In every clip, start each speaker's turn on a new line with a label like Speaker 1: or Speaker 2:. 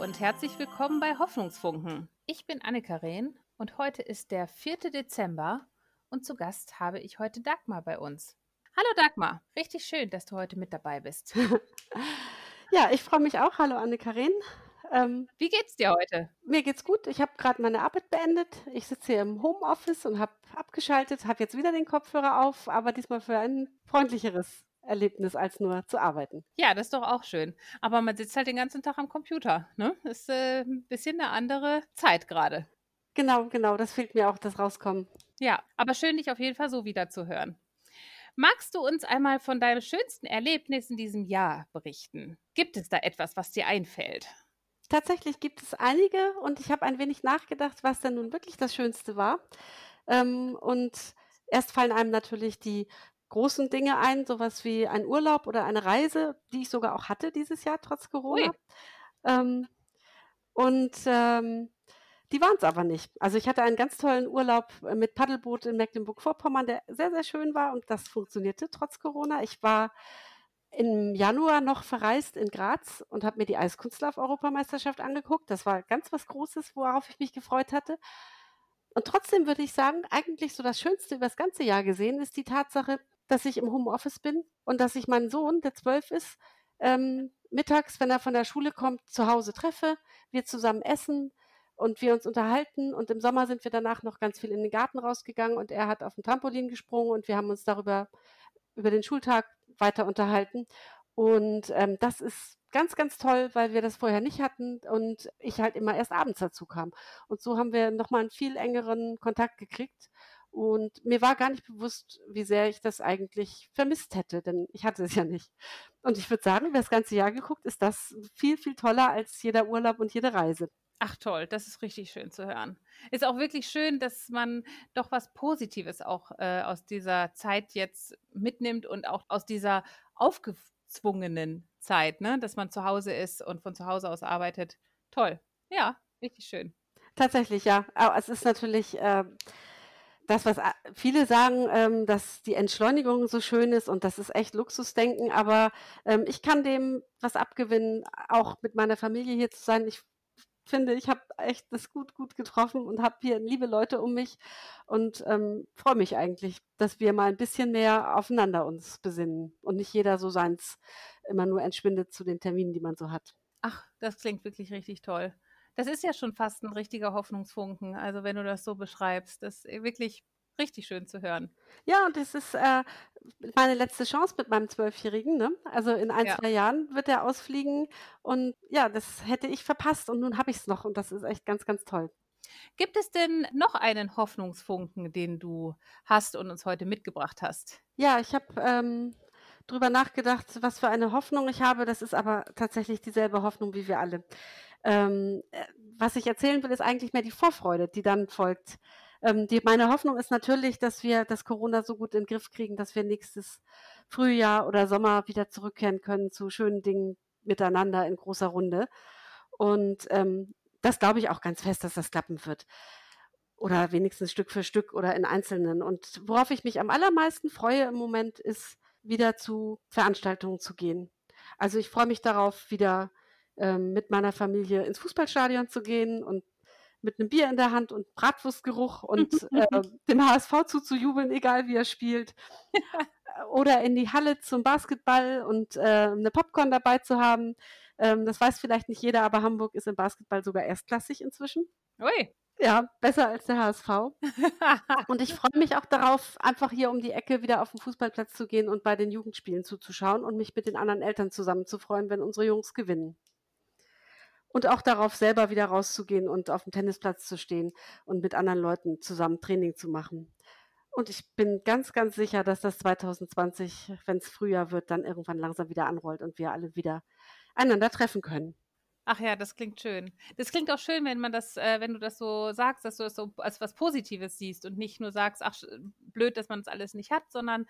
Speaker 1: Und herzlich willkommen bei Hoffnungsfunken. Ich bin Anne-Karin und heute ist der 4. Dezember und zu Gast habe ich heute Dagmar bei uns. Hallo Dagmar, richtig schön, dass du heute mit dabei bist.
Speaker 2: ja, ich freue mich auch. Hallo Anne-Karin.
Speaker 1: Ähm, Wie geht's dir heute?
Speaker 2: Mir geht's gut. Ich habe gerade meine Arbeit beendet. Ich sitze hier im Homeoffice und habe abgeschaltet, habe jetzt wieder den Kopfhörer auf, aber diesmal für ein freundlicheres Erlebnis, als nur zu arbeiten.
Speaker 1: Ja, das ist doch auch schön. Aber man sitzt halt den ganzen Tag am Computer. Ne? Ist äh, ein bisschen eine andere Zeit gerade.
Speaker 2: Genau, genau. Das fehlt mir auch, das Rauskommen.
Speaker 1: Ja, aber schön, dich auf jeden Fall so wieder zu hören. Magst du uns einmal von deinem schönsten Erlebnis in diesem Jahr berichten? Gibt es da etwas, was dir einfällt?
Speaker 2: Tatsächlich gibt es einige und ich habe ein wenig nachgedacht, was denn nun wirklich das Schönste war. Ähm, und erst fallen einem natürlich die großen Dinge ein, sowas wie ein Urlaub oder eine Reise, die ich sogar auch hatte dieses Jahr trotz Corona. Ähm, und ähm, die waren es aber nicht. Also ich hatte einen ganz tollen Urlaub äh, mit Paddelboot in Mecklenburg-Vorpommern, der sehr, sehr schön war und das funktionierte trotz Corona. Ich war im Januar noch verreist in Graz und habe mir die Eiskunstlauf-Europameisterschaft angeguckt. Das war ganz was Großes, worauf ich mich gefreut hatte. Und trotzdem würde ich sagen, eigentlich so das Schönste über das ganze Jahr gesehen ist die Tatsache, dass ich im Homeoffice bin und dass ich meinen Sohn, der zwölf ist, ähm, mittags, wenn er von der Schule kommt, zu Hause treffe, wir zusammen essen und wir uns unterhalten. Und im Sommer sind wir danach noch ganz viel in den Garten rausgegangen und er hat auf dem Trampolin gesprungen und wir haben uns darüber über den Schultag weiter unterhalten. Und ähm, das ist ganz, ganz toll, weil wir das vorher nicht hatten und ich halt immer erst abends dazu kam. Und so haben wir nochmal einen viel engeren Kontakt gekriegt. Und mir war gar nicht bewusst, wie sehr ich das eigentlich vermisst hätte, denn ich hatte es ja nicht. Und ich würde sagen, wer das ganze Jahr geguckt, ist das viel, viel toller als jeder Urlaub und jede Reise.
Speaker 1: Ach toll, das ist richtig schön zu hören. Ist auch wirklich schön, dass man doch was Positives auch äh, aus dieser Zeit jetzt mitnimmt und auch aus dieser aufgezwungenen Zeit, ne? dass man zu Hause ist und von zu Hause aus arbeitet. Toll. Ja, richtig schön.
Speaker 2: Tatsächlich, ja. Aber es ist natürlich. Äh das, was viele sagen, ähm, dass die Entschleunigung so schön ist und das ist echt Luxusdenken, aber ähm, ich kann dem was abgewinnen, auch mit meiner Familie hier zu sein. Ich finde, ich habe echt das gut, gut getroffen und habe hier liebe Leute um mich und ähm, freue mich eigentlich, dass wir mal ein bisschen mehr aufeinander uns besinnen und nicht jeder so seins immer nur entschwindet zu den Terminen, die man so hat.
Speaker 1: Ach, das klingt wirklich richtig toll. Das ist ja schon fast ein richtiger Hoffnungsfunken. Also wenn du das so beschreibst, das ist wirklich richtig schön zu hören.
Speaker 2: Ja, und das ist äh, meine letzte Chance mit meinem Zwölfjährigen. Ne? Also in ein, ja. zwei Jahren wird er ausfliegen. Und ja, das hätte ich verpasst und nun habe ich es noch. Und das ist echt ganz, ganz toll.
Speaker 1: Gibt es denn noch einen Hoffnungsfunken, den du hast und uns heute mitgebracht hast?
Speaker 2: Ja, ich habe ähm, drüber nachgedacht, was für eine Hoffnung ich habe. Das ist aber tatsächlich dieselbe Hoffnung wie wir alle. Ähm, äh, was ich erzählen will, ist eigentlich mehr die Vorfreude, die dann folgt. Ähm, die, meine Hoffnung ist natürlich, dass wir das Corona so gut in den Griff kriegen, dass wir nächstes Frühjahr oder Sommer wieder zurückkehren können zu schönen Dingen miteinander in großer Runde. Und ähm, das glaube ich auch ganz fest, dass das klappen wird. Oder wenigstens Stück für Stück oder in Einzelnen. Und worauf ich mich am allermeisten freue im Moment, ist wieder zu Veranstaltungen zu gehen. Also ich freue mich darauf, wieder ähm, mit meiner Familie ins Fußballstadion zu gehen und mit einem Bier in der Hand und Bratwurstgeruch und äh, dem HSV zuzujubeln, egal wie er spielt. Oder in die Halle zum Basketball und äh, eine Popcorn dabei zu haben. Ähm, das weiß vielleicht nicht jeder, aber Hamburg ist im Basketball sogar erstklassig inzwischen.
Speaker 1: Ui.
Speaker 2: Ja, besser als der HSV. und ich freue mich auch darauf, einfach hier um die Ecke wieder auf den Fußballplatz zu gehen und bei den Jugendspielen zuzuschauen und mich mit den anderen Eltern zusammen zu freuen, wenn unsere Jungs gewinnen und auch darauf selber wieder rauszugehen und auf dem Tennisplatz zu stehen und mit anderen Leuten zusammen Training zu machen. Und ich bin ganz, ganz sicher, dass das 2020, wenn es Frühjahr wird, dann irgendwann langsam wieder anrollt und wir alle wieder einander treffen können.
Speaker 1: Ach ja, das klingt schön. Das klingt auch schön, wenn man das, äh, wenn du das so sagst, dass du das so als was Positives siehst und nicht nur sagst, ach blöd, dass man das alles nicht hat, sondern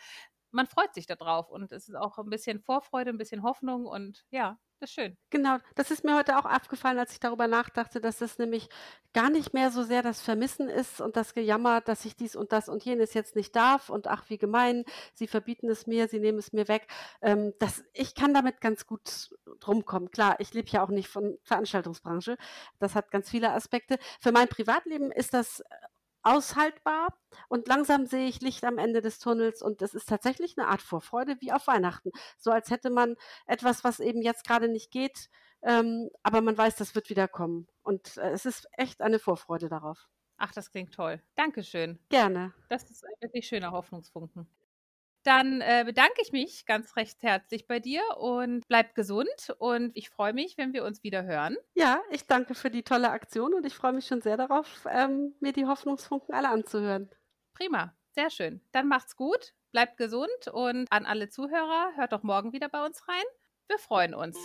Speaker 1: man freut sich darauf und es ist auch ein bisschen Vorfreude, ein bisschen Hoffnung und ja, das ist schön.
Speaker 2: Genau, das ist mir heute auch aufgefallen, als ich darüber nachdachte, dass das nämlich gar nicht mehr so sehr das Vermissen ist und das Gejammer, dass ich dies und das und jenes jetzt nicht darf und ach, wie gemein, sie verbieten es mir, sie nehmen es mir weg. Ähm, das, ich kann damit ganz gut drum kommen. Klar, ich lebe ja auch nicht von Veranstaltungsbranche. Das hat ganz viele Aspekte. Für mein Privatleben ist das aushaltbar und langsam sehe ich Licht am Ende des Tunnels und es ist tatsächlich eine Art Vorfreude wie auf Weihnachten. So als hätte man etwas, was eben jetzt gerade nicht geht, ähm, aber man weiß, das wird wieder kommen. Und äh, es ist echt eine Vorfreude darauf.
Speaker 1: Ach, das klingt toll. Dankeschön.
Speaker 2: Gerne.
Speaker 1: Das ist ein wirklich schöner Hoffnungsfunken. Dann äh, bedanke ich mich ganz recht herzlich bei dir und bleib gesund und ich freue mich, wenn wir uns wieder hören.
Speaker 2: Ja, ich danke für die tolle Aktion und ich freue mich schon sehr darauf, ähm, mir die Hoffnungsfunken alle anzuhören.
Speaker 1: Prima, sehr schön. Dann macht's gut, bleibt gesund und an alle Zuhörer, hört doch morgen wieder bei uns rein. Wir freuen uns.